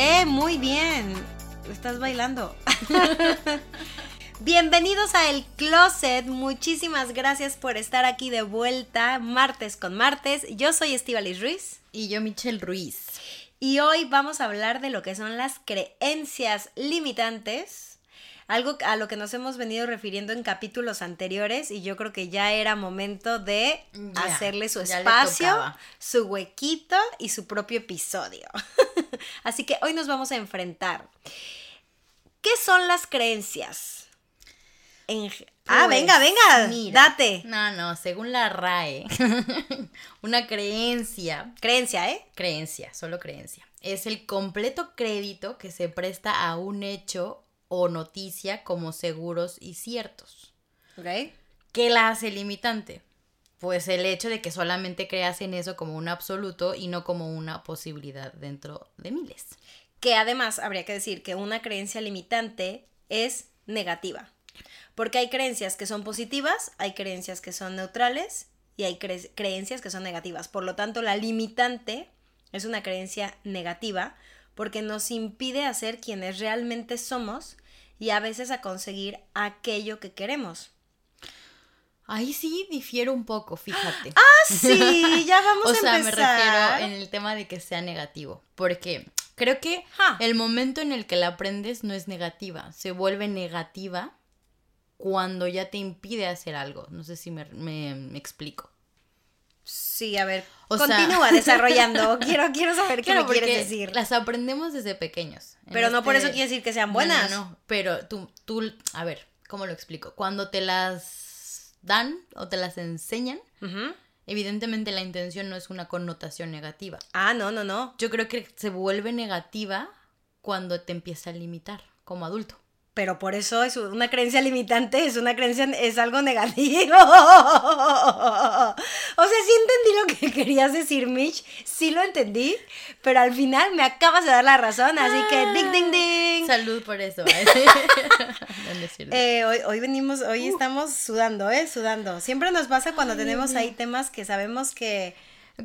¡Eh! Muy bien. Estás bailando. Bienvenidos a El Closet. Muchísimas gracias por estar aquí de vuelta, martes con martes. Yo soy Estivalis Ruiz Y yo, Michelle Ruiz. y hoy vamos a hablar de lo que son las creencias limitantes. Algo a lo que nos hemos venido refiriendo en capítulos anteriores y yo creo que ya era momento de Ya, hacerle su espacio, su huequito y su propio episodio. Así que hoy nos vamos a enfrentar. ¿Qué son las creencias? En- ah, Pues, venga, venga, mira. date. No, no, según la RAE, una creencia, Creencia, ¿eh? creencia, solo creencia, es el completo crédito que se presta a un hecho o noticia como seguros y ciertos. Ok. ¿Qué la hace limitante? Pues el hecho de que solamente creas en eso como un absoluto y no como una posibilidad dentro de miles. Que además habría que decir que una creencia limitante es negativa. Porque hay creencias que son positivas, hay creencias que son neutrales y hay cre- creencias que son negativas. Por lo tanto, la limitante es una creencia negativa porque nos impide hacer quienes realmente somos y a veces a conseguir aquello que queremos. Ahí sí difiero un poco, fíjate. ¡Ah, sí! Ya vamos o a sea, me empezar. refiero en el tema de que sea negativo. Porque creo que el momento en el que la aprendes no es negativa. Se vuelve negativa cuando ya te impide hacer algo. No sé si me, me- me explico. Sí, a ver. O sea- continúa desarrollando. Quiero, quiero saber qué me quieres decir. Las aprendemos desde pequeños. Pero no por este- eso quiere decir que sean No, buenas. No, no, pero tú, tú, a ver, ¿cómo lo explico? Cuando te las dan o te las enseñan, evidentemente la intención no es una connotación negativa. Ah, no, no, no. Yo creo que se vuelve negativa cuando te empieza a limitar como adulto. Pero por eso es una creencia limitante, es una creencia, es algo negativo. O sea, sí entendí lo que querías decir, Mitch. Sí lo entendí. Pero al final me acabas de dar la razón. Así que, ding, ding, ding. Salud por eso. No. Eh, hoy, hoy venimos, hoy estamos sudando, ¿eh? Sudando. Siempre nos pasa cuando tenemos ahí temas que sabemos que...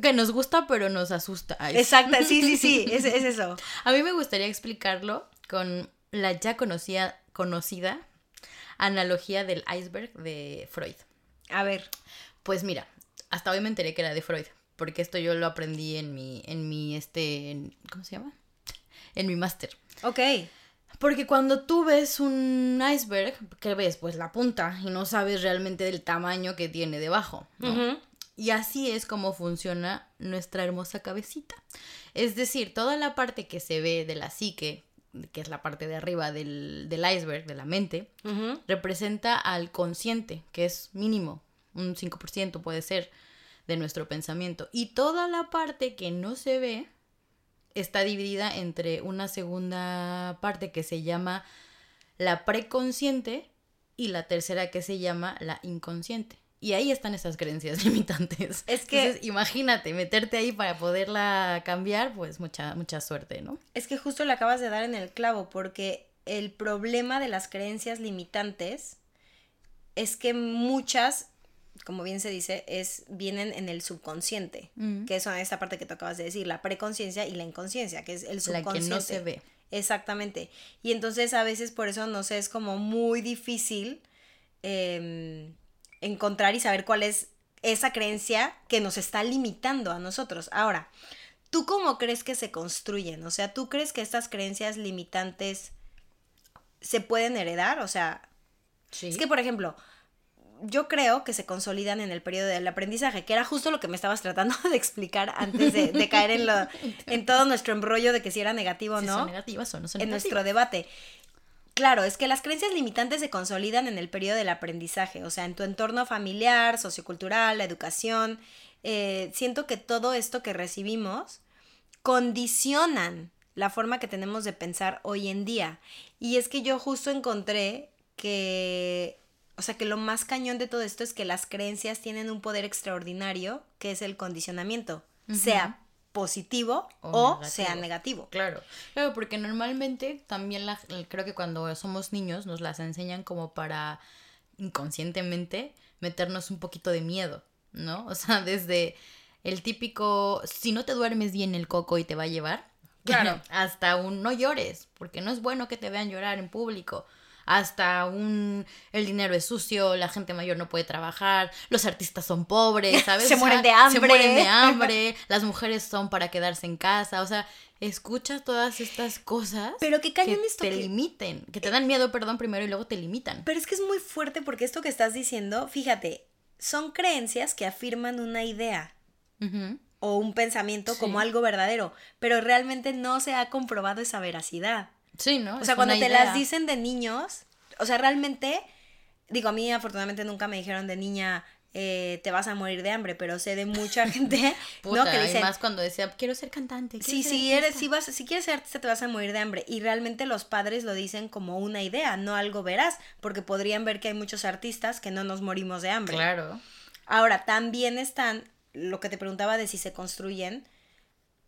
que nos gusta, pero nos asusta. Ay, Exacto, sí, sí, sí, es, es eso. A mí me gustaría explicarlo con la ya conocida, conocida analogía del iceberg de Freud. A ver, Pues mira, hasta hoy me enteré que era de Freud, porque esto yo lo aprendí en mi, en mi, este, en- ¿cómo se llama? En mi máster. ok. Porque cuando tú ves un iceberg, ¿qué ves? Pues la punta y no sabes realmente del tamaño que tiene debajo. ¿no? Y así es como funciona nuestra hermosa cabecita. Es decir, toda la parte que se ve de la psique, que es la parte de arriba del, del iceberg, de la mente, representa al consciente, que es mínimo, un 5% puede ser de nuestro pensamiento. Y toda la parte que no se ve está dividida entre una segunda parte que se llama la preconsciente y la tercera que se llama la inconsciente. Y ahí están esas creencias limitantes. Es que- Entonces, imagínate, meterte ahí para poderla cambiar, pues mucha, mucha suerte, ¿no? Es que justo le acabas de dar en el clavo, porque el problema de las creencias limitantes es que muchas, como bien se dice, es, vienen en el subconsciente, Mm. que es esta parte que tú acabas de decir, la preconciencia y la inconsciencia, que es el La subconsciente. que no se ve. Exactamente. Y entonces a veces por eso, no sé, es como muy difícil eh, encontrar y saber cuál es esa creencia que nos está limitando a nosotros. Ahora, ¿tú cómo crees que se construyen? O sea, ¿tú crees que estas creencias limitantes se pueden heredar? O sea, Sí. es que, por ejemplo, yo creo que se consolidan en el periodo del aprendizaje, que era justo lo que me estabas tratando de explicar antes de, de caer en, lo, en todo nuestro embrollo de que si era negativo o Si no son negativas o no son en negativas. nuestro debate. Claro, es que las creencias limitantes se consolidan en el periodo del aprendizaje, o sea, en tu entorno familiar, sociocultural, la educación. Eh, siento que todo esto que recibimos condicionan la forma que tenemos de pensar hoy en día. Y es que yo justo encontré que, o sea, que lo más cañón de todo esto es que las creencias tienen un poder extraordinario, que es el condicionamiento, sea positivo o, sea negativo. Claro, claro, porque normalmente también la, creo que cuando somos niños nos las enseñan como para inconscientemente meternos un poquito de miedo, ¿no? O sea, desde el típico, si no te duermes bien el coco y te va a llevar, claro. hasta un no llores, porque no es bueno que te vean llorar en público hasta un el dinero es sucio, la gente mayor no puede trabajar, los artistas son pobres, ¿sabes? se mueren de hambre. Se mueren de hambre, las mujeres son para quedarse en casa, o sea, escuchas todas estas cosas pero qué cañón que esto te limiten, que te dan miedo, perdón, primero y luego te limitan. Pero es que es muy fuerte porque esto que estás diciendo, fíjate, son creencias que afirman una idea. O un pensamiento como algo verdadero, pero realmente no se ha comprobado esa veracidad. Sí, ¿no? O sea, cuando te las dicen de niños, o sea, realmente, digo, a mí afortunadamente nunca me dijeron de niña, eh, te vas a morir de hambre, pero sé de mucha gente, ¿no? Que dicen, más cuando decía, quiero ser cantante. Sí, si eres, si vas, si quieres ser artista te vas a morir de hambre. Y realmente los padres lo dicen como una idea, no algo verás, porque podrían ver que hay muchos artistas que no nos morimos de hambre. Claro. Ahora, también están, lo que te preguntaba de si se construyen,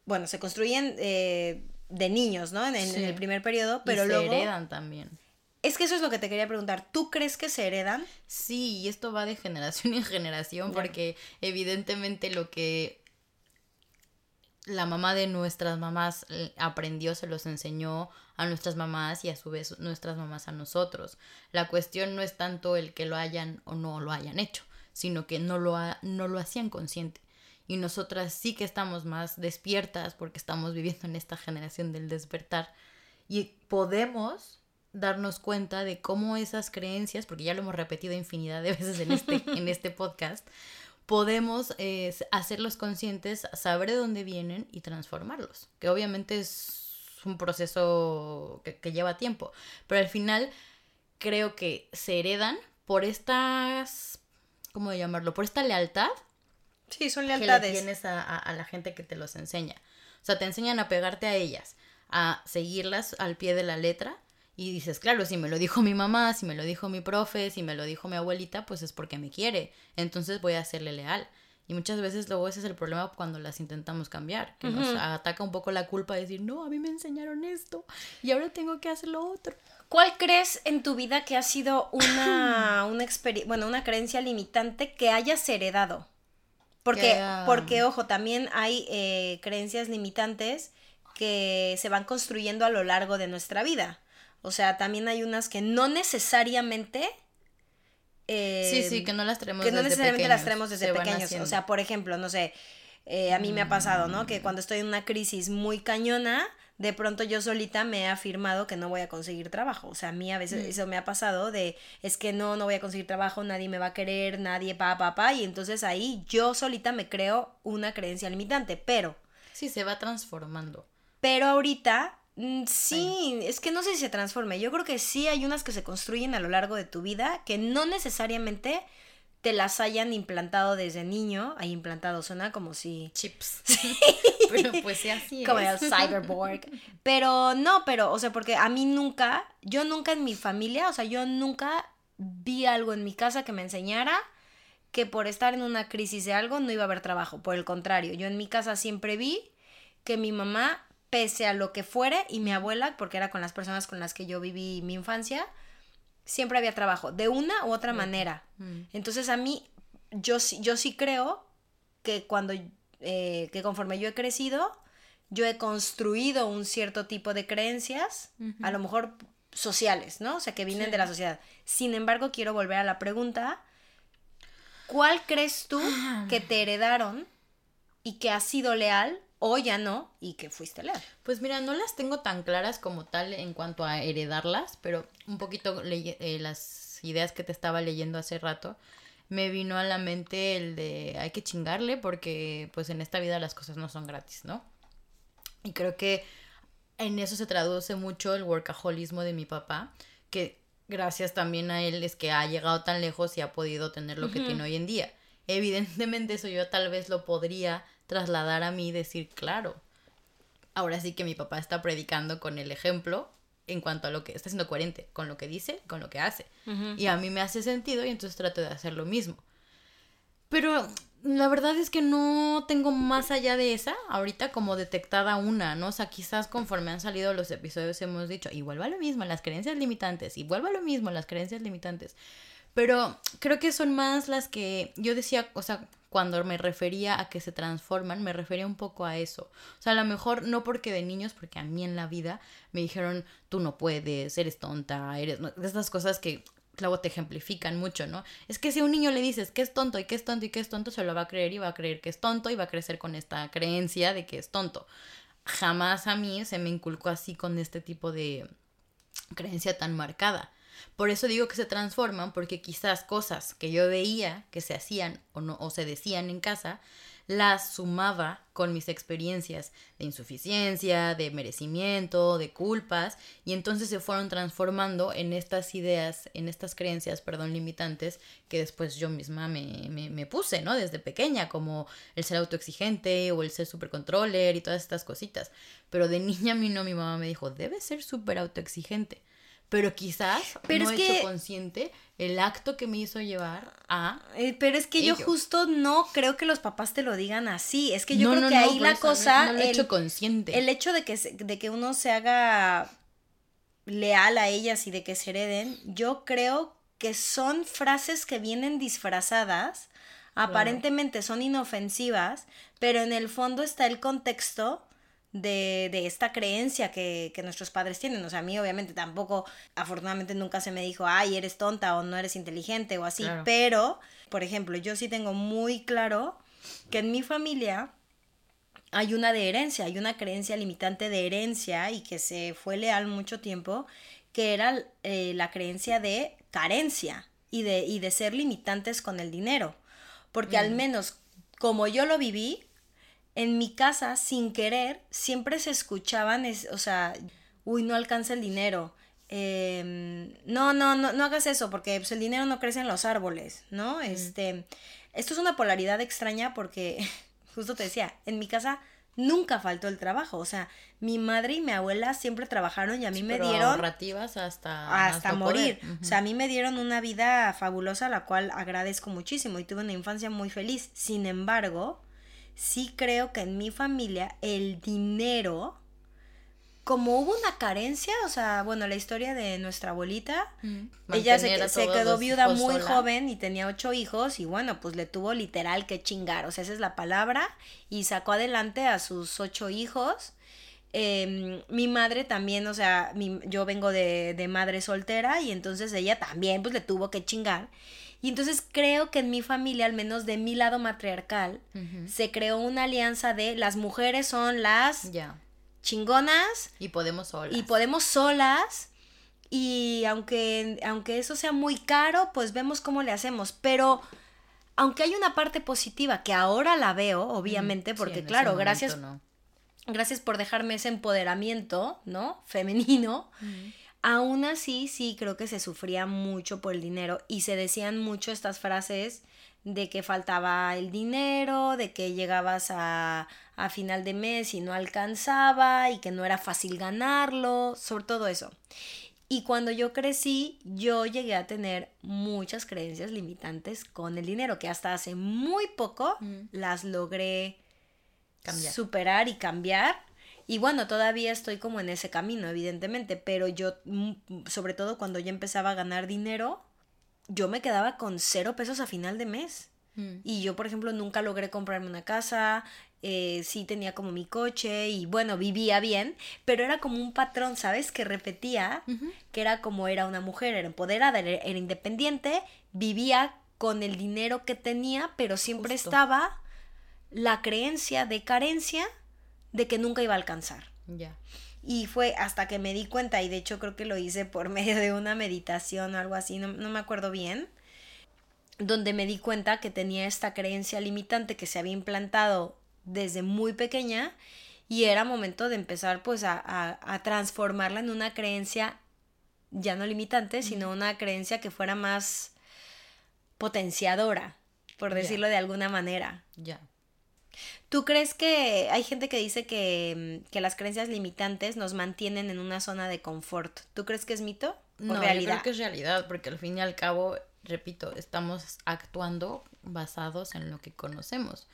bueno, se construyen eh, de niños, ¿no? En, el primer periodo, pero y se heredan también. Es que eso es lo que te quería preguntar. ¿Tú crees que se heredan? Sí, y esto va de generación en generación, porque evidentemente lo que la mamá de nuestras mamás eh, aprendió, se los enseñó a nuestras mamás y a su vez nuestras mamás a nosotros. La cuestión no es tanto el que lo hayan o no lo hayan hecho, sino que no lo, no lo hacían consciente y nosotras sí que estamos más despiertas porque estamos viviendo en esta generación del despertar y podemos darnos cuenta de cómo esas creencias, porque ya lo hemos repetido infinidad de veces en este, en este podcast, podemos eh, hacerlos conscientes, saber de dónde vienen y transformarlos, que obviamente es un proceso que, que lleva tiempo, pero al final creo que se heredan por estas, ¿cómo llamarlo? Por esta lealtad Sí, son lealtades. Que tienes a, la gente que te los enseña. O sea, te enseñan a pegarte a ellas, a seguirlas al pie de la letra. Y dices, claro, si me lo dijo mi mamá, si me lo dijo mi profe, si me lo dijo mi abuelita, pues es porque me quiere. Entonces voy a serle leal. Y muchas veces luego ese es el problema cuando las intentamos cambiar, que nos ataca un poco la culpa de decir, no, a mí me enseñaron esto y ahora tengo que hacer lo otro. ¿Cuál crees en tu vida que ha sido una, una, bueno, una creencia limitante que hayas heredado? Porque, porque ojo, también hay eh, creencias limitantes que se van construyendo a lo largo de nuestra vida. O sea, también hay unas que no necesariamente... sí, sí, que no las tenemos Que no necesariamente las tenemos desde pequeños. O sea, por ejemplo, no sé, eh, a mí me ha pasado, ¿no? Que cuando estoy en una crisis muy cañona, de pronto yo solita me he afirmado que no voy a conseguir trabajo. O sea, a mí a veces mm. eso me ha pasado de, es que no, no voy a conseguir trabajo, nadie me va a querer, nadie, pa, pa, pa. Y entonces ahí yo solita me creo una creencia limitante, pero... Sí, se va transformando. Pero ahorita, mm, sí, es que no sé si se transforme. Yo creo que sí hay unas que se construyen a lo largo de tu vida que no necesariamente te las hayan implantado desde niño. Hay implantado, suena como si... Chips. pero pues sí, así Como el cyberborg. Pero no, pero, o sea, porque a mí nunca, yo nunca en mi familia, o sea, yo nunca vi algo en mi casa que me enseñara que por estar en una crisis de algo no iba a haber trabajo. Por el contrario, yo en mi casa siempre vi que mi mamá, pese a lo que fuere, y mi abuela, porque era con las personas con las que yo viví mi infancia, siempre había trabajo, de una u otra manera. Mm. Entonces a mí, yo, yo sí creo que cuando, eh, que conforme yo he crecido, yo he construido un cierto tipo de creencias, a lo mejor sociales, ¿no? O sea, que vienen de la sociedad. Sin embargo, quiero volver a la pregunta, ¿cuál crees tú ah. que te heredaron y que ha sido leal o ya no y que fuiste a leer. Pues mira, no las tengo tan claras como tal en cuanto a heredarlas, pero un poquito eh, las ideas que te estaba leyendo hace rato, me vino a la mente el de hay que chingarle porque pues en esta vida las cosas no son gratis, ¿no? Y creo que en eso se traduce mucho el workaholismo de mi papá, que gracias también a él es que ha llegado tan lejos y ha podido tener lo que tiene hoy en día. Evidentemente eso yo tal vez lo podría trasladar a mí y decir, claro, ahora sí que mi papá está predicando con el ejemplo en cuanto a lo que está siendo coherente con lo que dice, con lo que hace. Y a mí me hace sentido y entonces trato de hacer lo mismo. Pero la verdad es que no tengo más allá de esa ahorita como detectada una, ¿no? O sea, quizás conforme han salido los episodios hemos dicho, y vuelva lo mismo, las creencias limitantes, y vuelva a lo mismo, las creencias limitantes. Pero creo que son más las que yo decía, o sea, cuando me refería a que se transforman, me refería un poco a eso. O sea, a lo mejor no porque de niños, porque a mí en la vida me dijeron, tú no puedes, eres tonta, eres... Estas cosas que luego te ejemplifican mucho, ¿no? Es que si a un niño le dices que es tonto y que es tonto y que es tonto, se lo va a creer y va a creer que es tonto y va a crecer con esta creencia de que es tonto. Jamás a mí se me inculcó así con este tipo de creencia tan marcada. Por eso digo que se transforman, porque quizás cosas que yo veía que se hacían o no o se decían en casa, las sumaba con mis experiencias de insuficiencia, de merecimiento, de culpas, y entonces se fueron transformando en estas ideas, en estas creencias, perdón, limitantes, que después yo misma me, me, puse, ¿no? Desde pequeña, como el ser autoexigente o el ser supercontroller y todas estas cositas. Pero de niña a mí no, mi mamá me dijo, debes ser súper autoexigente pero quizás pero no es he hecho que... consciente el acto que me hizo llevar a Eh, pero es que yo justo no creo que los papás te lo digan así. Es que yo No, creo no, que ahí la cosa. lo he el, hecho consciente el hecho de que, se- de que uno se haga leal a ellas y de que se hereden, yo creo que son frases que vienen disfrazadas. Aparentemente son inofensivas, pero en el fondo está el contexto de, de esta creencia que, que nuestros padres tienen. O sea, a mí obviamente tampoco, afortunadamente nunca se me dijo, ay, eres tonta o no eres inteligente o así, Claro. pero, por ejemplo, yo sí tengo muy claro que en mi familia hay una de herencia, hay una creencia limitante de herencia y que se fue leal mucho tiempo, que era eh, la creencia de carencia y de, y de ser limitantes con el dinero. Porque al menos como yo lo viví, en mi casa, sin querer, siempre se escuchaban, es- o sea, uy, no alcanza el dinero. em, no, no, no, no hagas eso porque pues, el dinero no crece en los árboles, ¿no? Este, esto es una polaridad extraña porque, justo te decía, en mi casa nunca faltó el trabajo. O sea, mi madre y mi abuela siempre trabajaron y a mí me dieron ahorrativas hasta hasta no morir. O sea, a mí me dieron una vida fabulosa, la cual agradezco muchísimo y tuve una infancia muy feliz. Sin embargo, sí creo que en mi familia el dinero, como hubo una carencia, o sea, bueno, la historia de nuestra abuelita, ella se, quedó viuda muy sola. joven y tenía ocho hijos y bueno, pues le tuvo literal que chingar, o sea, esa es la palabra, y sacó adelante a sus ocho hijos. Em, mi madre también, o sea, mi- yo vengo de, de madre soltera y entonces ella también pues le tuvo que chingar. Y entonces creo que en mi familia, al menos de mi lado matriarcal, se creó una alianza de las mujeres son las chingonas Y podemos solas. y podemos solas y aunque aunque eso sea muy caro, pues vemos cómo le hacemos, pero aunque hay una parte positiva que ahora la veo, obviamente, porque claro, momento gracias no. gracias por dejarme ese empoderamiento, ¿no? Femenino. Aún así, sí creo que se sufría mucho por el dinero y se decían mucho estas frases de que faltaba el dinero, de que llegabas a, a final de mes y no alcanzaba y que no era fácil ganarlo, sobre todo eso. Y cuando yo crecí, yo llegué a tener muchas creencias limitantes con el dinero, que hasta hace muy poco Mm. las logré Cambiar. superar y cambiar. Y bueno, todavía estoy como en ese camino, evidentemente, pero yo, mm, sobre todo cuando ya empezaba a ganar dinero, yo me quedaba con cero pesos a final de mes. Mm. Y yo, por ejemplo, nunca logré comprarme una casa, eh, sí tenía como mi coche y bueno, vivía bien, pero era como un patrón, ¿sabes? Que repetía, que era como era una mujer, era empoderada, era, era independiente, vivía con el dinero que tenía, pero siempre Justo. estaba la creencia de carencia de que nunca iba a alcanzar. Ya. Y fue hasta que me di cuenta, y de hecho creo que lo hice por medio de una meditación o algo así, no, no me acuerdo bien, donde me di cuenta que tenía esta creencia limitante que se había implantado desde muy pequeña y era momento de empezar pues a, a- a transformarla en una creencia ya no limitante, sino una creencia que fuera más potenciadora, por decirlo de alguna manera. Ya. ¿Tú crees que hay gente que dice que, mm, que las creencias limitantes nos mantienen en una zona de confort? ¿Tú crees que es mito o No, yo realidad? creo que es realidad, porque al fin y al cabo, repito, estamos actuando basados en lo que conocemos.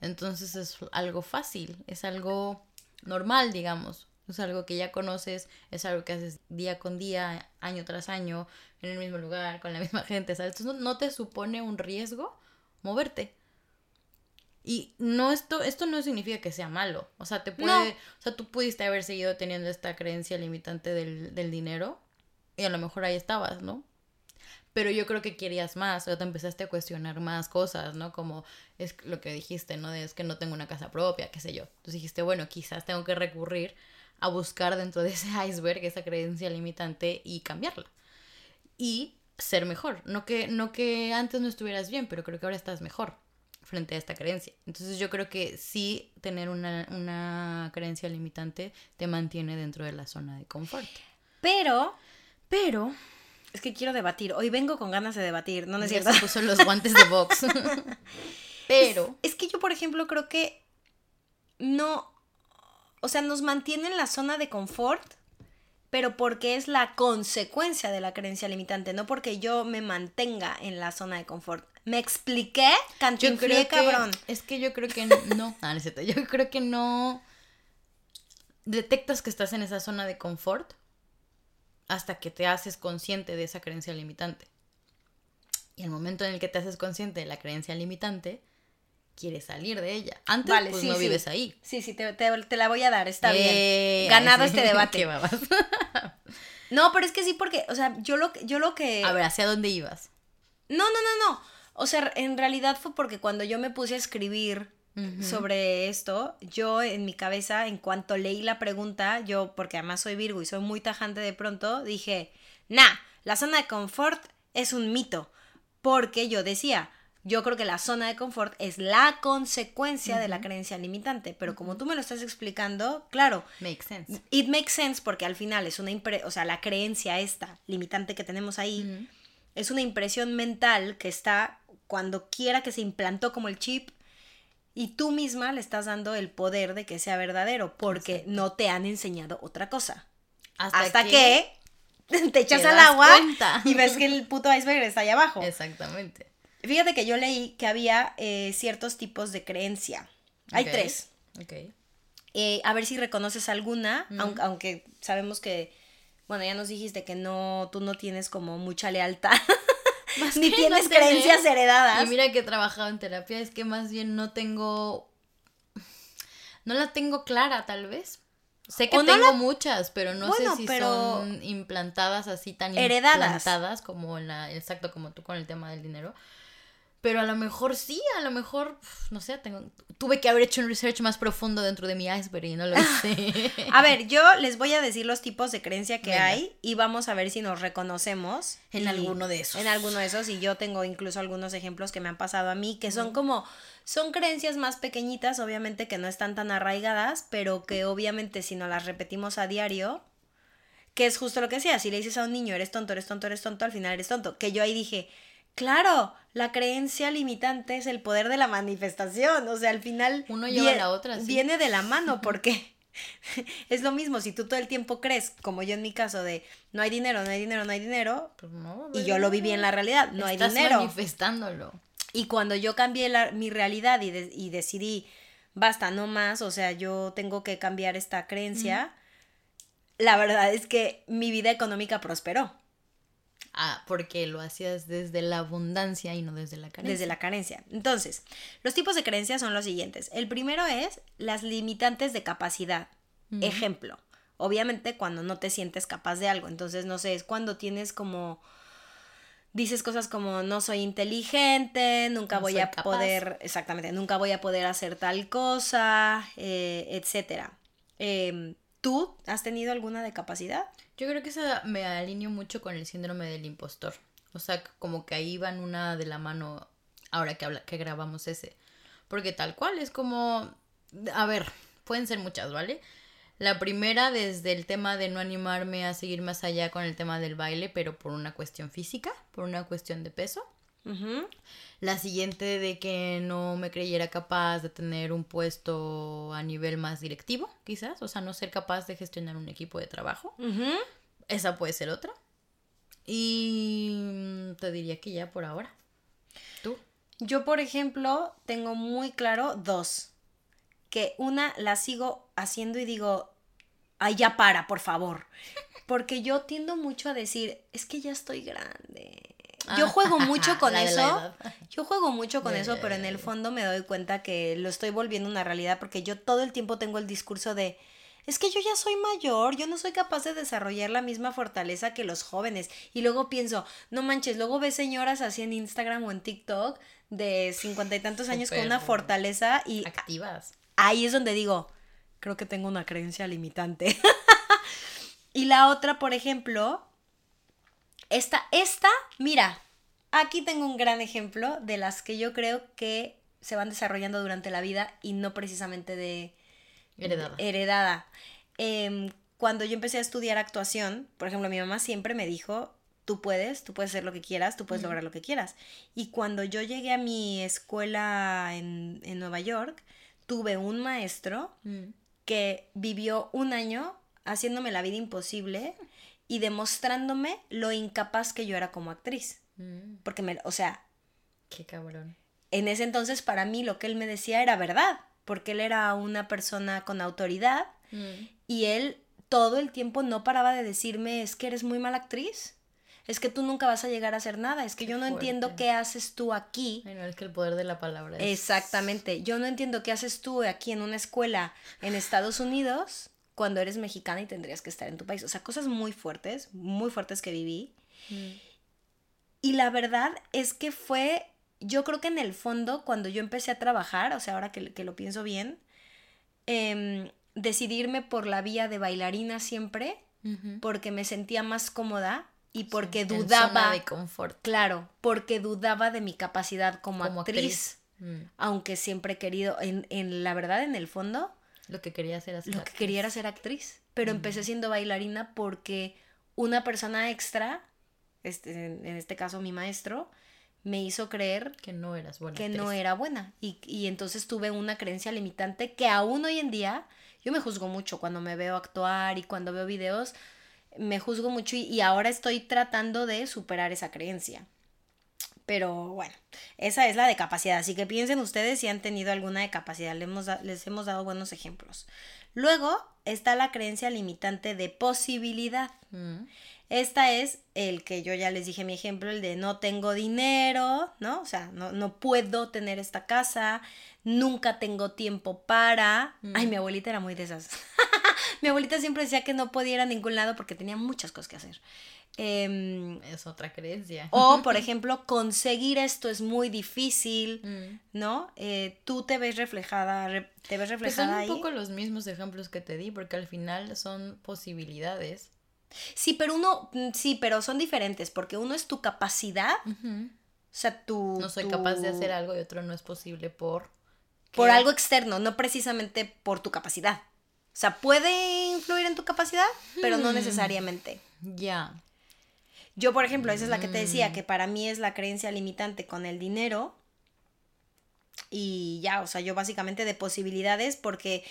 Entonces es algo fácil, es algo normal, digamos. Es algo que ya conoces, es algo que haces día con día, año tras año, en el mismo lugar, con la misma gente, ¿sabes? Entonces no te supone un riesgo moverte. Y no esto, esto no significa que sea malo. O sea, te puede, No. o sea, tú pudiste haber seguido teniendo esta creencia limitante del, del dinero y a lo mejor ahí estabas, ¿no? Pero yo creo que querías más, o te empezaste a cuestionar más cosas, ¿no? Como es lo que dijiste, ¿no? De es que no tengo una casa propia, qué sé yo. Entonces dijiste, bueno, quizás tengo que recurrir a buscar dentro de ese iceberg esa creencia limitante y cambiarla. Y ser mejor. No que, no que antes no estuvieras bien, pero creo que ahora estás mejor frente a esta creencia. Entonces yo creo que sí tener una, una creencia limitante te mantiene dentro de la zona de confort. Pero Pero es que quiero debatir. Hoy vengo con ganas de debatir, no, no es ya cierto. se puso los guantes de box. pero Es que yo, por ejemplo, creo que no. O sea, nos mantiene en la zona de confort, pero porque es la consecuencia de la creencia limitante, no porque yo me mantenga en la zona de confort. ¿Me expliqué? yo Cantinflé, cabrón. es que yo creo que no. Yo creo que no detectas que estás en esa zona de confort hasta que te haces consciente de esa creencia limitante. Y el momento en el que te haces consciente de la creencia limitante, quieres salir de ella. Antes Vale, pues sí, no sí. vives ahí. Sí, sí, te, te- te la voy a dar, está Eh, bien. Ganado sí. este debate. No, pero es que sí, porque, o sea, yo lo, que- yo lo que... A ver, ¿hacia dónde ibas? No, no, no, no. O sea, en realidad fue porque cuando yo me puse a escribir sobre esto, yo en mi cabeza, en cuanto leí la pregunta, yo, porque además soy Virgo y soy muy tajante de pronto, dije, nah, la zona de confort es un mito. Porque yo decía, yo creo que la zona de confort es la consecuencia de la creencia limitante. Pero como tú me lo estás explicando, claro, Makes sense. It makes sense porque al final es una impre o sea, la creencia esta limitante que tenemos ahí es una impresión mental que está cuando quiera que se implantó como el chip y tú misma le estás dando el poder de que sea verdadero porque no te han enseñado otra cosa. Hasta, que, te echas te al agua cuenta. y ves que el puto iceberg está allá abajo. Exactamente. Fíjate que yo leí que había eh, ciertos tipos de creencia. Hay tres. Ok. Eh, a ver si reconoces alguna, aunque, aunque sabemos que, bueno, ya nos dijiste que no, tú no tienes como mucha lealtad, Más ni tienes no tener- creencias heredadas. Y mira que he trabajado en terapia, es que más bien no tengo. No la tengo clara, tal vez. Sé que O no tengo muchas, pero no Bueno, sé si pero- son implantadas así tan Heredadas. implantadas como la, exacto como tú con el tema del dinero. Pero a lo mejor sí, a lo mejor, no sé, tengo, tuve que haber hecho un research más profundo dentro de mi iceberg y no lo hice. A ver, yo les voy a decir los tipos de creencia que Venga. hay y vamos a ver si nos reconocemos. En y- alguno de esos. En alguno de esos y yo tengo incluso algunos ejemplos que me han pasado a mí que son como, son creencias más pequeñitas, obviamente que no están tan arraigadas, pero que obviamente si no las repetimos a diario, que es justo lo que decía, si le dices a un niño, eres tonto, eres tonto, eres tonto, al final eres tonto, que yo ahí dije, claro, la creencia limitante es el poder de la manifestación, o sea, al final Uno lleva vie- la otra, sí. viene de la mano porque es lo mismo, si tú todo el tiempo crees, como yo en mi caso, de no hay dinero, no hay dinero, no hay dinero, Pues no, y yo lo viví en la realidad, no hay Estás dinero. manifestándolo. Y cuando yo cambié la- mi realidad y, de- y decidí, basta, no más, o sea, yo tengo que cambiar esta creencia, la verdad es que mi vida económica prosperó Ah, porque lo hacías desde la abundancia y no desde la carencia. desde la carencia. Entonces, los tipos de creencias son los siguientes. El primero es las limitantes de capacidad. Ejemplo, obviamente cuando no te sientes capaz de algo, entonces no sé, es cuando tienes como dices cosas como no soy inteligente, nunca No voy a capaz. poder, exactamente, nunca voy a poder hacer tal cosa, eh, etcétera. Em, ¿Tú has tenido alguna de capacidad? Yo creo que esa me alineo mucho con el síndrome del impostor. O sea, como que ahí van una de la mano ahora que, habla, que grabamos ese. Porque tal cual es como... A ver, pueden ser muchas, ¿vale? La primera desde el tema de no animarme a seguir más allá con el tema del baile, pero por una cuestión física, por una cuestión de peso. La siguiente de que no me creyera capaz de tener un puesto a nivel más directivo, quizás. O sea, no ser capaz de gestionar un equipo de trabajo. Esa puede ser otra. Y te diría que ya por ahora. ¿Tú? Yo, por ejemplo, tengo muy claro dos. Que una la sigo haciendo y digo, ay, ya para, por favor. Porque yo tiendo mucho a decir, es que ya estoy grande. Yo juego mucho con eso. Yo juego mucho con eso, pero en el fondo me doy cuenta que lo estoy volviendo una realidad porque yo todo el tiempo tengo el discurso de, es que yo ya soy mayor, yo no soy capaz de desarrollar la misma fortaleza que los jóvenes. Y luego pienso, no manches, luego ves señoras así en Instagram o en TikTok de cincuenta y tantos años con una fortaleza y Activas. ahí es donde digo, creo que tengo una creencia limitante. y la otra, por ejemplo, esta, esta, mira, aquí tengo un gran ejemplo de las que yo creo que se van desarrollando durante la vida y no precisamente de Heredada. heredada. Em, cuando yo empecé a estudiar actuación, por ejemplo, mi mamá siempre me dijo, tú puedes, tú puedes hacer lo que quieras, tú puedes lograr lo que quieras. Y cuando yo llegué a mi escuela en, en Nueva York, tuve un maestro Mm. que vivió un año haciéndome la vida imposible y demostrándome lo incapaz que yo era como actriz. Mm. Porque, me, o sea, Qué cabrón. en ese entonces para mí lo que él me decía era verdad, porque él era una persona con autoridad Mm. y él todo el tiempo no paraba de decirme, es que eres muy mala actriz, es que tú nunca vas a llegar a hacer nada, es que Qué yo no entiendo qué haces tú aquí. Ay, no, es que el poder de la palabra es... Exactamente, yo no entiendo qué haces tú aquí en una escuela en Estados Unidos cuando eres mexicana y tendrías que estar en tu país. O sea, cosas muy fuertes, muy fuertes que viví. Mm. Y la verdad es que fue, yo creo que en el fondo, cuando yo empecé a trabajar, o sea, ahora que, que lo pienso bien, em, decidirme por la vía de bailarina siempre, porque me sentía más cómoda y porque dudaba, de confort. claro, porque dudaba de mi capacidad como, Como actriz, actriz. Mm. aunque siempre he querido, en, en la verdad, en el fondo, Lo que quería hacer lo que quería era ser actriz, pero empecé siendo bailarina porque una persona extra, este, en en este caso mi maestro, me hizo creer Que no eras buena que actriz. no era buena. Y, y entonces tuve una creencia limitante que aún hoy en día yo me juzgo mucho cuando me veo actuar y cuando veo videos me juzgo mucho y, y ahora estoy tratando de superar esa creencia pero bueno esa es la de capacidad así que piensen ustedes si han tenido alguna de capacidad les hemos, les hemos dado buenos ejemplos luego está la creencia limitante de posibilidad Mm. esta es el que yo ya les dije mi ejemplo, el de no tengo dinero, ¿no? O sea, no, no puedo tener esta casa, nunca tengo tiempo para... Mm. Ay, mi abuelita era muy de esas. mi abuelita siempre decía que no podía ir a ningún lado porque tenía muchas cosas que hacer. Em, Es otra creencia. o, por ejemplo, conseguir esto es muy difícil, Mm. ¿no? Eh, tú te ves reflejada, re- te ves Pues son reflejada un poco los mismos ejemplos que te di, porque al final son posibilidades. Sí, pero uno, mm, sí, pero son diferentes porque uno es tu capacidad, o sea, tu... No soy tu- capaz de hacer algo y otro no es posible por... por algo externo, no precisamente por tu capacidad. O sea, puede influir en tu capacidad, pero no Hmm. necesariamente. Ya. Yo, por ejemplo, esa es la que te Mm. decía, que para mí es la creencia limitante con el dinero. Y ya, o sea, yo básicamente de posibilidades, porque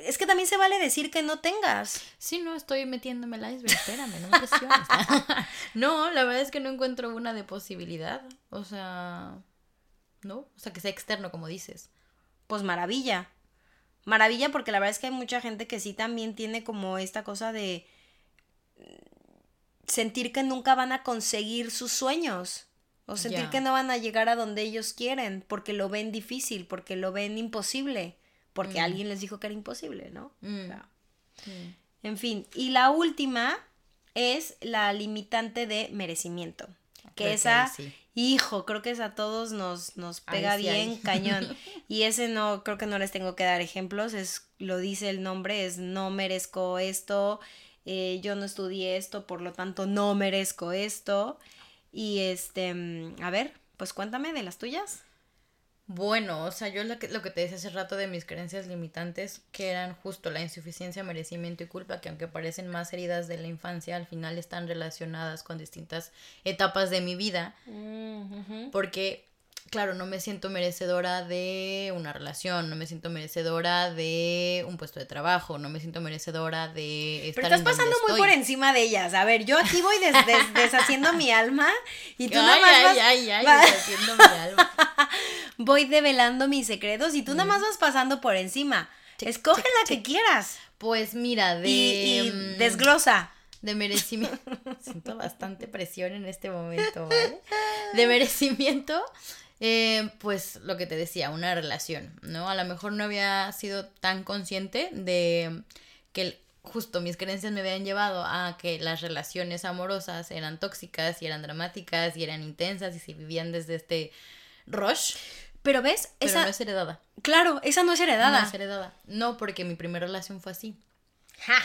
es que también se vale decir que no tengas. Sí, no, estoy metiéndome el iceberg, espérame, no me presiones. no, la verdad es que no encuentro una de posibilidad. O sea, no, o sea, que sea externo, como dices. Pues maravilla. Maravilla porque la verdad es que hay mucha gente que sí también tiene como esta cosa de mm, sentir que nunca van a conseguir sus sueños. O sentir que no van a llegar a donde ellos quieren porque lo ven difícil, porque lo ven imposible, porque Mm. alguien les dijo que era imposible, ¿no? Mm. O sea, Mm. en fin, y la última es la limitante de merecimiento. Que Creo esa, sí. hijo, creo que esa a todos nos, nos pega sí bien hay. cañón. Y ese no, creo que no les tengo que dar ejemplos, es, lo dice el nombre, es no merezco esto, eh, yo no estudié esto, por lo tanto no merezco esto. Y este, mm, a ver, pues cuéntame de las tuyas. Bueno, o sea, yo lo que, lo que te decía hace rato de mis creencias limitantes, que eran justo la insuficiencia, merecimiento y culpa, que aunque parecen más heridas de la infancia, al final están relacionadas con distintas etapas de mi vida, porque claro, no me siento merecedora de una relación, no me siento merecedora de un puesto de trabajo, no me siento merecedora de estar Pero estás pasando muy por encima de ellas. A ver, yo aquí voy deshaciendo mi alma y tú nada más vas... Ay, ay, deshaciendo mi alma. voy develando mis secretos y tú nada más vas pasando por encima. Escoge la que quieras. Pues mira, de... Y, mm, desglosa de merecimiento. Siento bastante presión en este momento, ¿vale? De merecimiento. Eh, pues lo que te decía, una relación, ¿no? A lo mejor no había sido tan consciente de que justo mis creencias me habían llevado a que las relaciones amorosas eran tóxicas y eran dramáticas y eran intensas y se vivían desde este rush. Pero ves, esa no es heredada. Claro, esa no es heredada. No es heredada. No, porque mi primera relación fue así.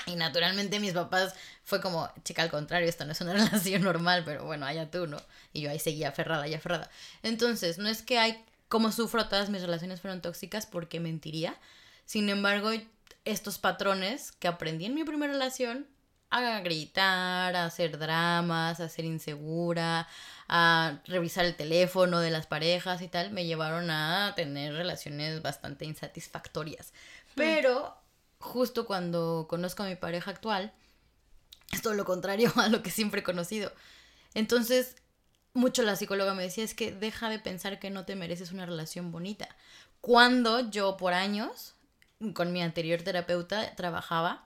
Y naturalmente mis papás fue como, chica, al contrario, esto no es una relación normal, pero bueno, allá tú, ¿no? Y yo ahí seguía aferrada y aferrada. Entonces, no es que hay, como sufro, todas mis relaciones fueron tóxicas porque mentiría. Sin embargo, estos patrones que aprendí en mi primera relación, a gritar, a hacer dramas, a ser insegura, a revisar el teléfono de las parejas y tal, me llevaron a tener relaciones bastante insatisfactorias. Hmm. Pero justo cuando conozco a mi pareja actual, es todo lo contrario a lo que siempre he conocido. Entonces, mucho la psicóloga me decía es que deja de pensar que no te mereces una relación bonita. Cuando yo por años, con mi anterior terapeuta, trabajaba,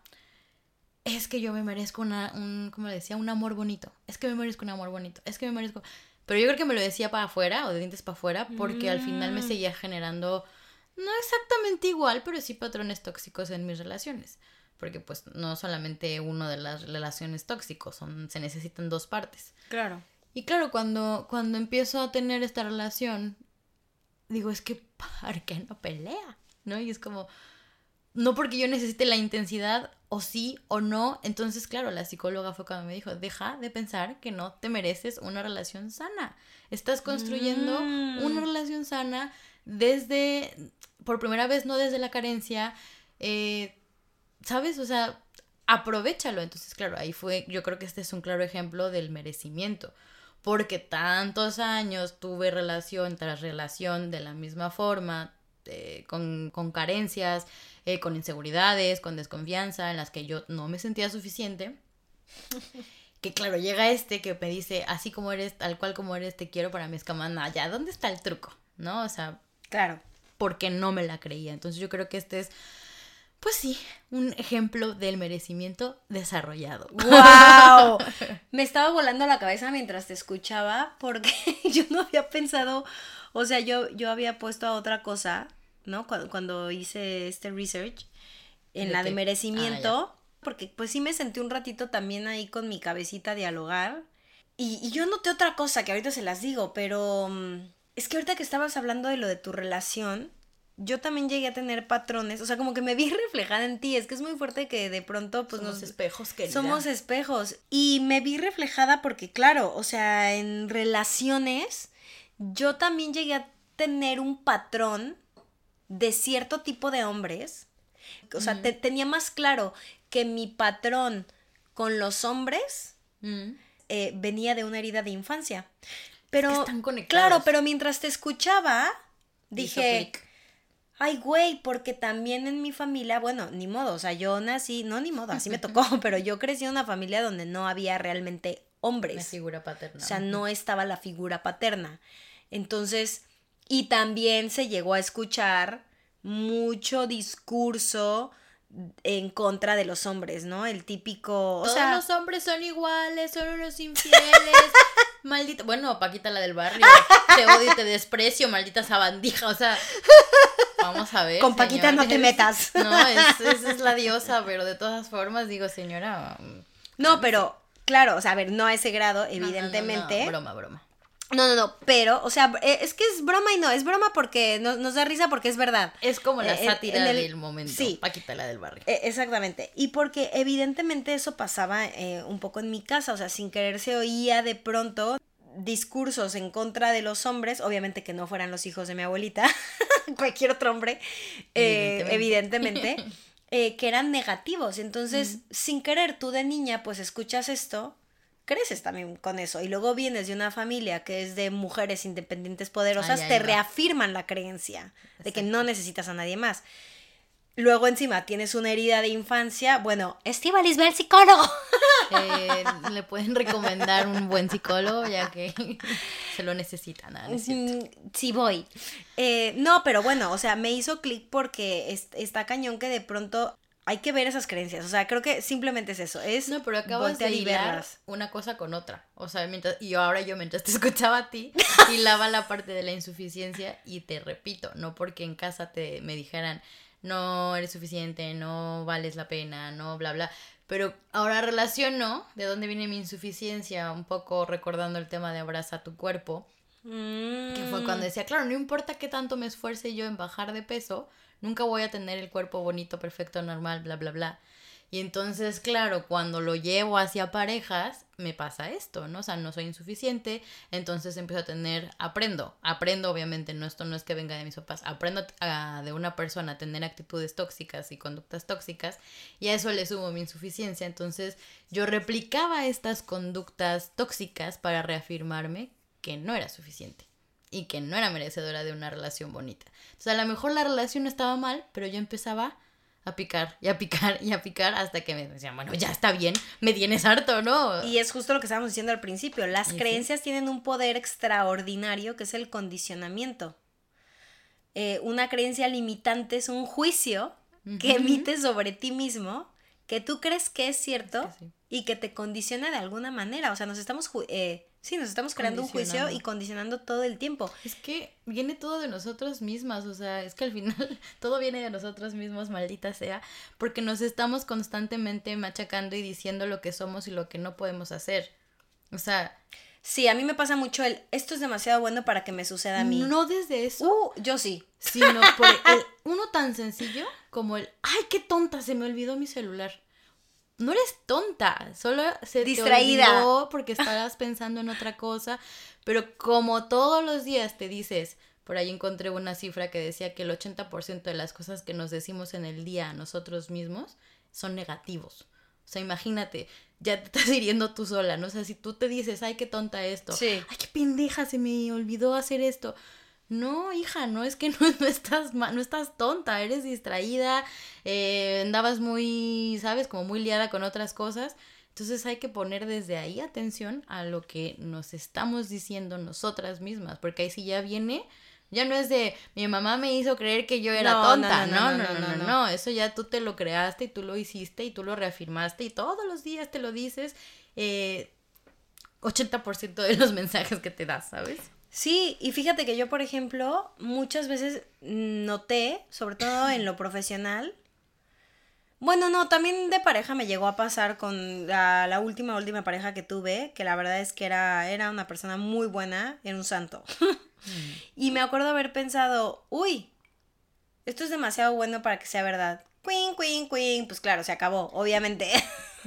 es que yo me merezco una, un, como decía, un amor bonito. Es que me merezco un amor bonito. Es que me merezco... Pero yo creo que me lo decía para afuera o de dientes para afuera porque al final me mm. seguía generando no exactamente igual, pero sí patrones tóxicos en mis relaciones. Porque pues no solamente uno de las relaciones tóxicos, son, se necesitan dos partes. Claro. Y claro, cuando, cuando empiezo a tener esta relación, digo, es que, ¿por qué no pelea? ¿No? Y es como, no porque yo necesite la intensidad, o sí o no. Entonces, claro, la psicóloga fue cuando me dijo, deja de pensar que no te mereces una relación sana. Estás construyendo una mm. relación sana desde, por primera vez, no desde la carencia, eh, ¿sabes? O sea, aprovechalo. Entonces, claro, ahí fue, yo creo que este es un claro ejemplo del merecimiento. Porque tantos años tuve relación tras relación de la misma forma, eh, con, con, carencias, eh, con inseguridades, con desconfianza, en las que yo no me sentía suficiente. que claro, llega este que me dice, así como eres, tal cual como eres, te quiero para mi escamana. Ya, ¿dónde está el truco? ¿No? O sea, Claro. Porque no me la creía. Entonces yo creo que este es, pues sí, un ejemplo del merecimiento desarrollado. ¡Wow! me estaba volando la cabeza mientras te escuchaba porque yo no había pensado, o sea, yo, yo había puesto a otra cosa, ¿no? Cuando, hice este research en la de merecimiento, ah, porque pues sí me senté un ratito también ahí con mi cabecita a dialogar. Y, y yo noté otra cosa que ahorita se las digo, pero mm, es que ahorita que estabas hablando de lo de tu relación, yo también llegué a tener patrones, o sea, como que me vi reflejada en ti, es que es muy fuerte que de pronto pues somos espejos, querida. Somos espejos y me vi reflejada porque claro, o sea, en relaciones yo también llegué a tener un patrón de cierto tipo de hombres, o sea, tenía más claro que mi patrón con los hombres eh, venía de una herida de infancia. Pero, claro, pero mientras te escuchaba, dije, ay, güey, porque también en mi familia, bueno, ni modo, o sea, yo nací, no, ni modo, así me tocó, pero yo crecí en una familia donde no había realmente hombres. La figura paterna. O sea, no estaba la figura paterna. Entonces, y también se llegó a escuchar mucho discurso en contra de los hombres, ¿no? El típico... O Todos los hombres son iguales, son unos infieles. maldita... Bueno, Paquita la del barrio. Te odio y te desprecio, maldita sabandija. O sea, vamos a ver. Con Paquita no te metas. No, esa es la diosa, pero de todas formas digo, señora... No, pero claro, o sea, a ver, no a ese grado, evidentemente. broma, broma. No, no, no, pero, o sea, eh, es que es broma y no, es broma porque nos, da risa porque es verdad. Es como la eh, sátira del momento. Sí. Paquita la del barrio. Eh, exactamente. Y porque evidentemente eso pasaba un poco en mi casa, o sea, sin querer se oía de pronto discursos en contra de los hombres, obviamente que no fueran los hijos de mi abuelita, cualquier otro hombre, eh, evidentemente, eh, que eran negativos. Entonces, sin querer, tú de niña, pues escuchas esto, creces también con eso. Y luego vienes de una familia que es de mujeres independientes poderosas, te reafirman la creencia de que no necesitas a nadie más. Luego encima tienes una herida de infancia. Bueno, Estivalis ve al psicólogo. Eh, le pueden recomendar un buen psicólogo ya que se lo necesitan. sí, voy. Eh, no, pero bueno, o sea, me hizo clic porque está cañón que de pronto hay que ver esas creencias. O sea, creo que simplemente es eso. Es no, pero acabas de hilar una cosa con otra. O sea, mientras, y ahora yo mientras te escuchaba a ti, hilaba la parte de la insuficiencia y te repito, no porque en casa te me dijeran no eres suficiente, no vales la pena, no bla bla. Pero ahora relaciono de dónde viene mi insuficiencia, un poco recordando el tema de abraza tu cuerpo. Que fue cuando mm. decía, claro, no importa qué tanto me esfuerce yo en bajar de peso, nunca voy a tener el cuerpo bonito, perfecto, normal, bla, bla, bla. Y entonces, claro, cuando lo llevo hacia parejas, me pasa esto, ¿no? O sea, no soy insuficiente, entonces empiezo a tener, aprendo, aprendo obviamente, no, esto no es que venga de mis papás, aprendo de una persona a tener actitudes tóxicas y conductas tóxicas y a eso le sumo mi insuficiencia, entonces yo replicaba estas conductas tóxicas para reafirmarme que no era suficiente y que no era merecedora de una relación bonita. Entonces a lo mejor la relación no estaba mal, pero yo empezaba a picar y a picar y a picar hasta que me decían, bueno, ya está bien, me tienes harto, ¿no? Y es justo lo que estábamos diciendo al principio, las creencias tienen un poder extraordinario que es el condicionamiento. Eh, una creencia limitante es un juicio que emites sobre ti mismo que tú crees que es cierto y que te condiciona de alguna manera. O sea, nos estamos eh, Sí, nos estamos creando un juicio y condicionando todo el tiempo. Es que viene todo de nosotras mismas, o sea, es que al final todo viene de nosotras mismas, maldita sea, porque nos estamos constantemente machacando y diciendo lo que somos y lo que no podemos hacer. O sea... Sí, a mí me pasa mucho el, esto es demasiado bueno para que me suceda a mí. No desde eso. Uh, yo sí. Sino por el, uno tan sencillo como el, ay, qué tonta, se me olvidó mi celular no eres tonta, solo se Distraída. te olvidó porque estabas pensando en otra cosa, pero como todos los días te dices, por ahí encontré una cifra que decía que el 80% de las cosas que nos decimos en el día a nosotros mismos son negativos. O sea, imagínate, ya te estás hiriendo tú sola, ¿no? O sea, si tú te dices, ay, qué tonta esto, ay, qué pendeja, se me olvidó hacer esto no, hija, no es que no, estás, no estás tonta, eres distraída, eh, andabas muy, sabes, como muy liada con otras cosas. Entonces hay que poner desde ahí atención a lo que nos estamos diciendo nosotras mismas, porque ahí sí ya viene, ya no es de mi mamá me hizo creer que yo era tonta, no no no, no no, eso ya tú te lo creaste y tú lo hiciste y tú lo reafirmaste y todos los días te lo dices, eh, 80% de los mensajes que te das, ¿sabes? Sí, y fíjate que yo, por ejemplo, muchas veces noté, sobre todo en lo profesional, bueno, no, también de pareja me llegó a pasar con la, última, última pareja que tuve, que la verdad es que era, era una persona muy buena, era un santo. Mm. y me acuerdo haber pensado, uy, esto es demasiado bueno para que sea verdad. Queen, queen, queen, pues claro, se acabó, obviamente.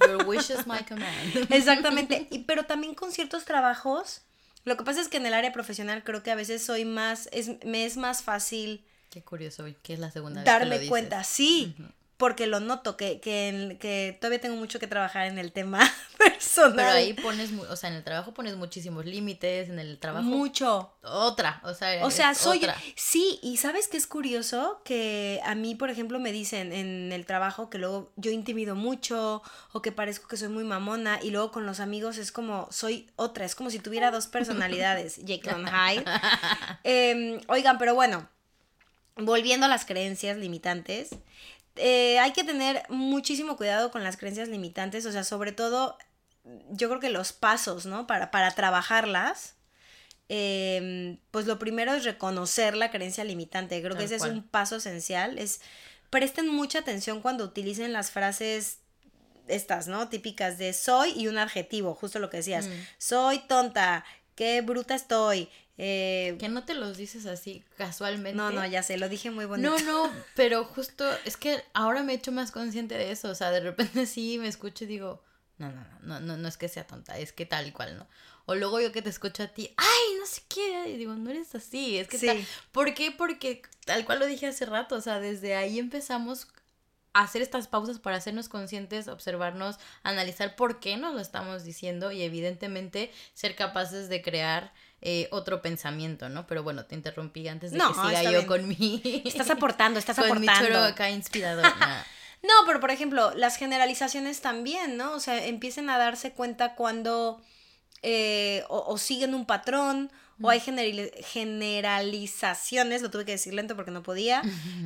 Your wish is my command. Exactamente, y, pero también con ciertos trabajos lo que pasa es que en el área profesional creo que a veces soy más, es, me es más fácil. Qué curioso, que es la segunda vez. Darme que lo cuenta, sí porque lo noto, que, que, que, todavía tengo mucho que trabajar en el tema personal. Pero ahí pones, o sea, en el trabajo pones muchísimos límites, en el trabajo... Mucho. Otra, o sea... O sea, soy... Sí, y ¿sabes qué es curioso? Que a mí, por ejemplo, me dicen en el trabajo que luego yo intimido mucho o que parezco que soy muy mamona y luego con los amigos es como, soy otra, es como si tuviera dos personalidades, Jekyll Hyde. Em, oigan, pero bueno, volviendo a las creencias limitantes eh, hay que tener muchísimo cuidado con las creencias limitantes, o sea, sobre todo, yo creo que los pasos, ¿no? Para, para trabajarlas, em, pues lo primero es reconocer la creencia limitante, creo que ese es un paso esencial, es presten mucha atención cuando utilicen las frases estas, ¿no? Típicas de soy y un adjetivo, justo lo que decías, mm. soy tonta, qué bruta estoy, eh, que no te los dices así casualmente. No, no, ya sé, lo dije muy bonito. No, no, pero justo es que ahora me he hecho más consciente de eso. O sea, de repente sí me escucho y digo, No, no, no, no, no, es que sea tonta, es que tal y cual, ¿no? O luego yo que te escucho a ti, ay, no sé qué, y digo, no eres así, es que Sí. tal- ¿Por qué? Porque tal cual lo dije hace rato, o sea, desde ahí empezamos hacer estas pausas para hacernos conscientes, observarnos, analizar por qué nos lo estamos diciendo y evidentemente ser capaces de crear eh, otro pensamiento, ¿no? Pero bueno, te interrumpí antes de No, que siga yo bien. con mi... Estás aportando, estás con mi aportando. choro acá inspirador. No, pero por ejemplo, las generalizaciones también, ¿no? O sea, empiecen a darse cuenta cuando eh, o, o siguen un patrón, o hay generali- generalizaciones, lo tuve que decir lento porque no podía,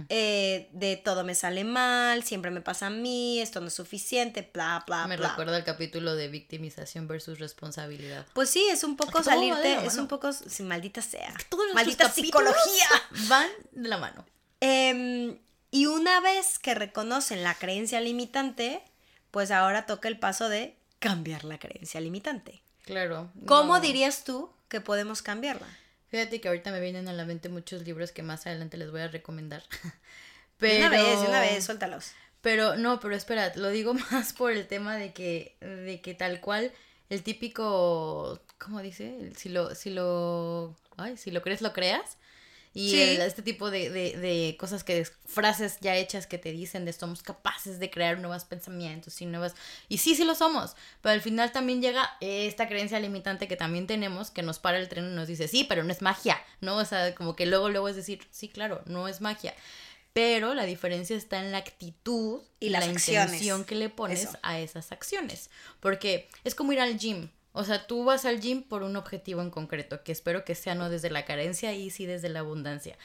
eh, de todo me sale mal, siempre me pasa a mí, esto no es suficiente, bla, bla, Me bla. recuerda el capítulo de victimización versus responsabilidad. Pues sí, es un poco salirte, es un poco, sí, maldita sea, Todos maldita psicología. Van de la mano. Em, y una vez que reconocen la creencia limitante, pues ahora toca el paso de cambiar la creencia limitante. Claro. ¿Cómo no. dirías tú que podemos cambiarla? Fíjate que ahorita me vienen a la mente muchos libros que más adelante les voy a recomendar. Pero... Una vez, una vez, suéltalos. Pero no, pero espera, lo digo más por el tema de que, de que tal cual el típico, ¿cómo dice? Si lo, si lo, ay, si lo crees, lo creas. Y Sí. el- este tipo de, de, de cosas que, frases ya hechas que te dicen de somos capaces de crear nuevos pensamientos y nuevas... Y sí, sí lo somos, pero al final también llega esta creencia limitante que también tenemos, que nos para el tren y nos dice, sí, pero no es magia, ¿no? O sea, como que luego, luego es decir, sí, claro, no es magia. Pero la diferencia está en la actitud Y y las la acciones. intención que le pones Eso. a esas acciones. Porque es como ir al gym. O sea, tú vas al gym por un objetivo en concreto, que espero que sea no desde la carencia y sí desde la abundancia.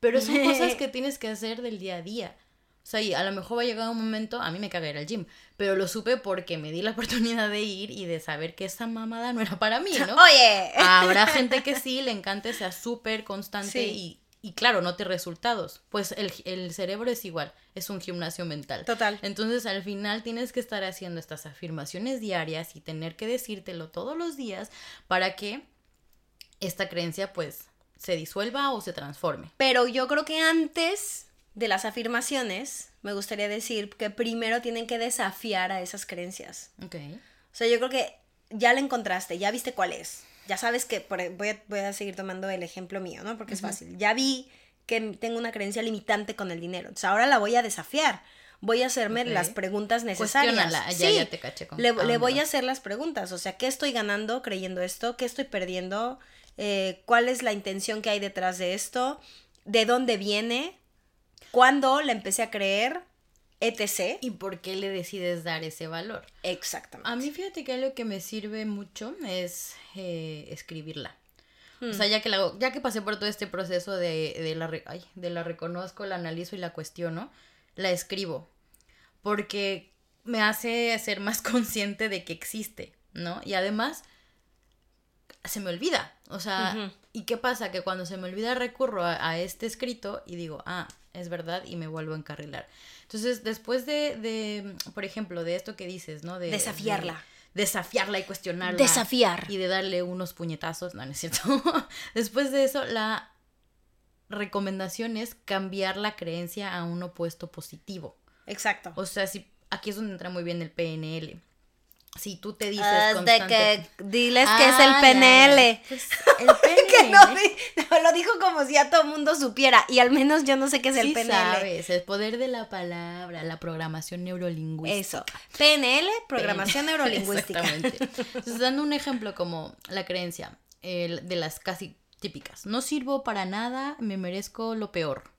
Pero son cosas que tienes que hacer del día a día. O sea, y a lo mejor va a llegar un momento, a mí me caga ir al gym, pero lo supe porque me di la oportunidad de ir y de saber que esa mamada no era para mí, ¿no? Oye, Habrá gente que sí, le encante, sea súper constante Sí. y, y claro, note resultados. Pues el, el cerebro es igual, es un gimnasio mental. Total. Entonces al final tienes que estar haciendo estas afirmaciones diarias y tener que decírtelo todos los días para que esta creencia pues se disuelva o se transforme. pero yo creo que antes de las afirmaciones, me gustaría decir que primero tienen que desafiar a esas creencias. Ok. O sea, yo creo que ya la encontraste, ya viste cuál es. Ya sabes que, por- e, voy, a, voy a seguir tomando el ejemplo mío, ¿no? Porque es fácil. Ya vi que tengo una creencia limitante con el dinero. Entonces ahora la voy a desafiar. Voy a hacerme las preguntas necesarias. Ya- Sí, ya te caché con- le, le voy a hacer las preguntas. O sea, ¿qué estoy ganando creyendo esto? ¿Qué estoy perdiendo? Eh, ¿Cuál es la intención que hay detrás de esto? ¿De dónde viene? ¿Cuándo la empecé a creer? Etc. ¿Y por qué le decides dar ese valor? Exactamente. A mí fíjate que algo que me sirve mucho es eh, escribirla. Hmm. O sea, ya que, la, ya que pasé por todo este proceso de, de, la, ay, de la reconozco, la analizo y la cuestiono, la escribo. Porque me hace ser más consciente de que existe, ¿no? Y además, se me olvida. O sea. ¿y qué pasa? Que cuando se me olvida recurro a, a este escrito y digo, ah, es verdad, y me vuelvo a encarrilar. Entonces, después de, de por ejemplo, de esto que dices, ¿no? De, Desafiarla. de desafiarla y cuestionarla. Desafiar. Y de darle unos puñetazos, no, no es cierto. Después de eso, la recomendación es cambiar la creencia a un opuesto positivo. Exacto. O sea, si aquí es donde entra muy bien el PNL. Si tú te dices Ah, de que diles que es el Ah, PNL. Pues, el PNL. que no, lo dijo como si ya todo el mundo supiera. Y al menos yo no sé qué es el PNL. sabes, el poder de la palabra, la programación neurolingüística. Eso. PNL, programación PNL, neurolingüística. Exactamente. Entonces, dando un ejemplo como la creencia el- de las casi típicas. No sirvo para nada, me merezco lo peor.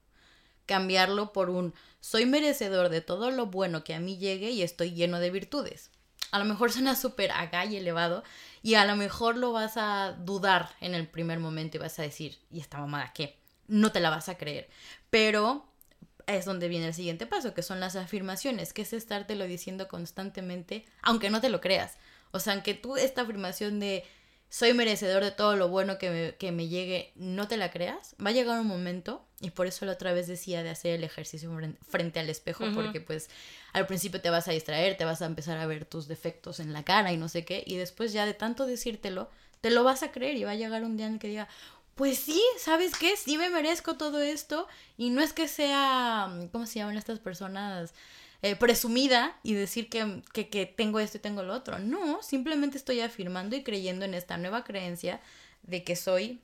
Cambiarlo por un soy merecedor de todo lo bueno que a mí llegue y estoy lleno de virtudes. A lo mejor suena súper acá y elevado y a lo mejor lo vas a dudar en el primer momento y vas a decir, ¿y esta mamada qué? No te la vas a creer. Pero es donde viene el siguiente paso, que son las afirmaciones, que es estártelo diciendo constantemente, aunque no te lo creas. O sea, aunque tú esta afirmación de soy merecedor de todo lo bueno que me, que me llegue, no te la creas, va a llegar un momento, y por eso la otra vez decía de hacer el ejercicio fren- frente al espejo, porque pues al principio te vas a distraer, te vas a empezar a ver tus defectos en la cara y no sé qué, y después ya de tanto decírtelo, te lo vas a creer y va a llegar un día en el que diga, pues sí, ¿sabes qué? Sí me merezco todo esto y no es que sea, ¿cómo se llaman estas personas? Eh, presumida y decir que, que, que tengo esto y tengo lo otro. No, simplemente estoy afirmando y creyendo en esta nueva creencia de que soy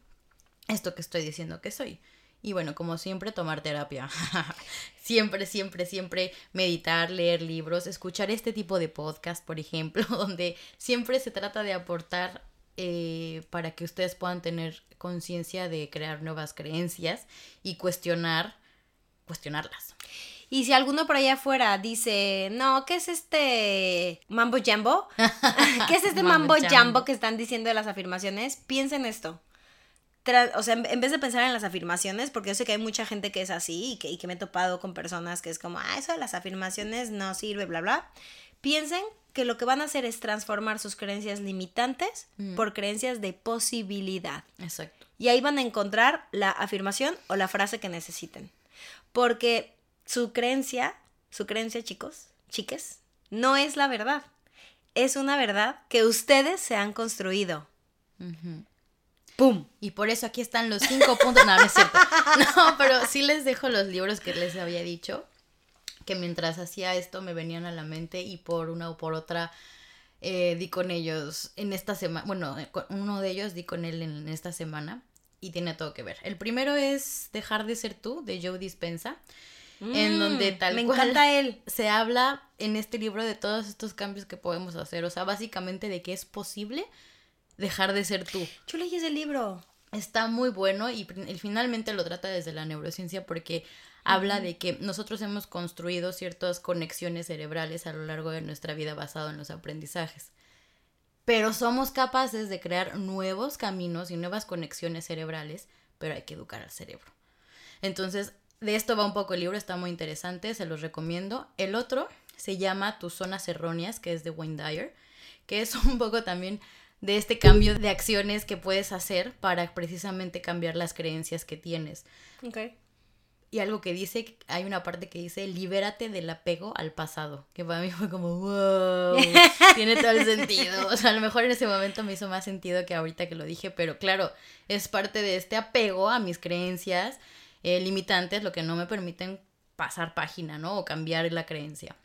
esto que estoy diciendo que soy. Y bueno, como siempre, tomar terapia. siempre, siempre, siempre meditar, leer libros, escuchar este tipo de podcast, por ejemplo, donde siempre se trata de aportar eh, para que ustedes puedan tener conciencia de crear nuevas creencias y cuestionar, cuestionarlas. Y si alguno por allá afuera dice, no, ¿qué es este mambo jambo? ¿Qué es este mambo, Mambo jambo. que están diciendo de las afirmaciones? Piensen esto. Tra- o sea, en, vez de pensar en las afirmaciones, porque yo sé que hay mucha gente que es así y que, y que me he topado con personas que es como, ah, eso de las afirmaciones no sirve, bla, bla. Piensen que lo que van a hacer es transformar sus creencias limitantes por creencias de posibilidad. Exacto. Y ahí van a encontrar la afirmación o la frase que necesiten. Porque su creencia, su creencia, chicos, chiques, no es la verdad. Es una verdad que ustedes se han construido. ¡Pum! Y por eso aquí están los cinco puntos. No, no es cierto. No, pero sí les dejo los libros que les había dicho. Que mientras hacía esto me venían a la mente y por una o por otra eh, di con ellos en esta semana. Bueno, eh, uno de ellos di con él en esta semana y tiene todo que ver. El primero es Dejar de ser tú de Joe Dispensa. En donde Mm, tal Me cual encanta él. se habla en este libro de todos estos cambios que podemos hacer. O sea, básicamente de que es posible dejar de ser tú. Yo leí ese libro. Está muy bueno y, y finalmente lo trata desde la neurociencia porque habla de que nosotros hemos construido ciertas conexiones cerebrales a lo largo de nuestra vida basado en los aprendizajes. Pero somos capaces de crear nuevos caminos y nuevas conexiones cerebrales, pero hay que educar al cerebro. Entonces, de esto va un poco el libro, está muy interesante, se los recomiendo. El otro se llama Tus zonas erróneas, que es de Wayne Dyer, que es un poco también de este cambio de acciones que puedes hacer para precisamente cambiar las creencias que tienes. Ok. Y algo que dice, hay una parte que dice, libérate del apego al pasado, que para mí fue como, wow, tiene todo el sentido. O sea, a lo mejor en ese momento me hizo más sentido que ahorita que lo dije, pero claro, es parte de este apego a mis creencias eh, limitantes, lo que no me permiten pasar página, ¿no? O cambiar la creencia.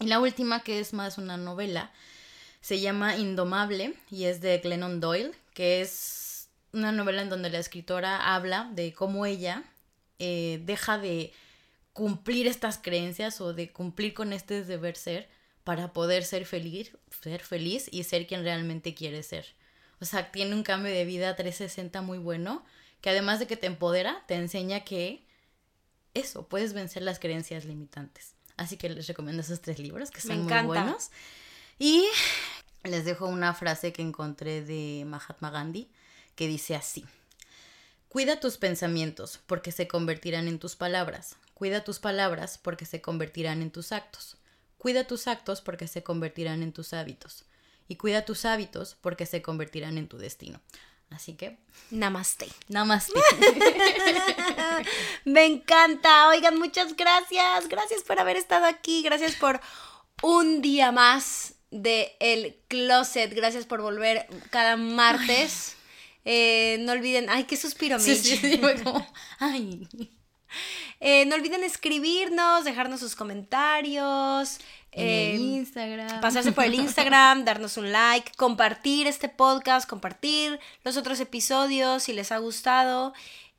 Y la última, que es más una novela, se llama Indomable y es de Glennon Doyle, que es una novela en donde la escritora habla de cómo ella eh, deja de cumplir estas creencias o de cumplir con este deber ser para poder ser feliz, ser feliz y ser quien realmente quiere ser. O sea, tiene un cambio de vida 360 muy bueno, que además de que te empodera, te enseña que eso, puedes vencer las creencias limitantes. Así que les recomiendo esos tres libros que son muy buenos. Y les dejo una frase que encontré de Mahatma Gandhi que dice así. Cuida tus pensamientos porque se convertirán en tus palabras. Cuida tus palabras porque se convertirán en tus actos. Cuida tus actos porque se convertirán en tus hábitos. Y cuida tus hábitos porque se convertirán en tu destino. Así que, Namaste. namaste. Me encanta. Oigan, muchas gracias. Gracias por haber estado aquí. Gracias por un día más de El Closet. Gracias por volver cada martes. Eh, no olviden. Ay, qué suspiro, Sí, sí, sí, como, ay. Eh, no olviden escribirnos, dejarnos sus comentarios. En eh, Instagram. pasarse por el Instagram, darnos un like, compartir este podcast, compartir los otros episodios si les ha gustado.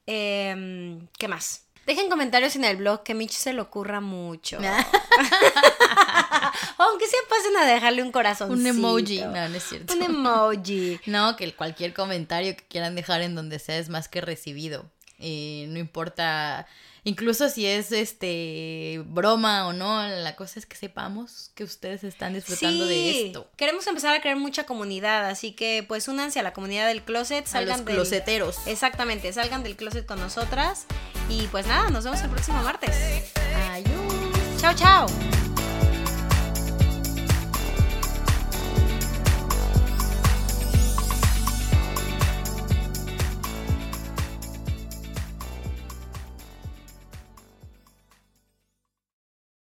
Em, ¿Qué más? Dejen comentarios en el blog que Mitch se le ocurra mucho. Aunque sea pasen a dejarle un corazón. Un emoji. No, no es cierto. Un emoji. No, que cualquier comentario que quieran dejar en donde sea es más que recibido. Eh, no importa, incluso si es este broma o no, la cosa es que sepamos que ustedes están disfrutando de esto. Queremos empezar a crear mucha comunidad, así que pues únanse a la comunidad del closet, A salgan los del- closeteros. Exactamente, salgan del closet con nosotras y pues nada, nos vemos el próximo martes. Adiós. Chao, chao.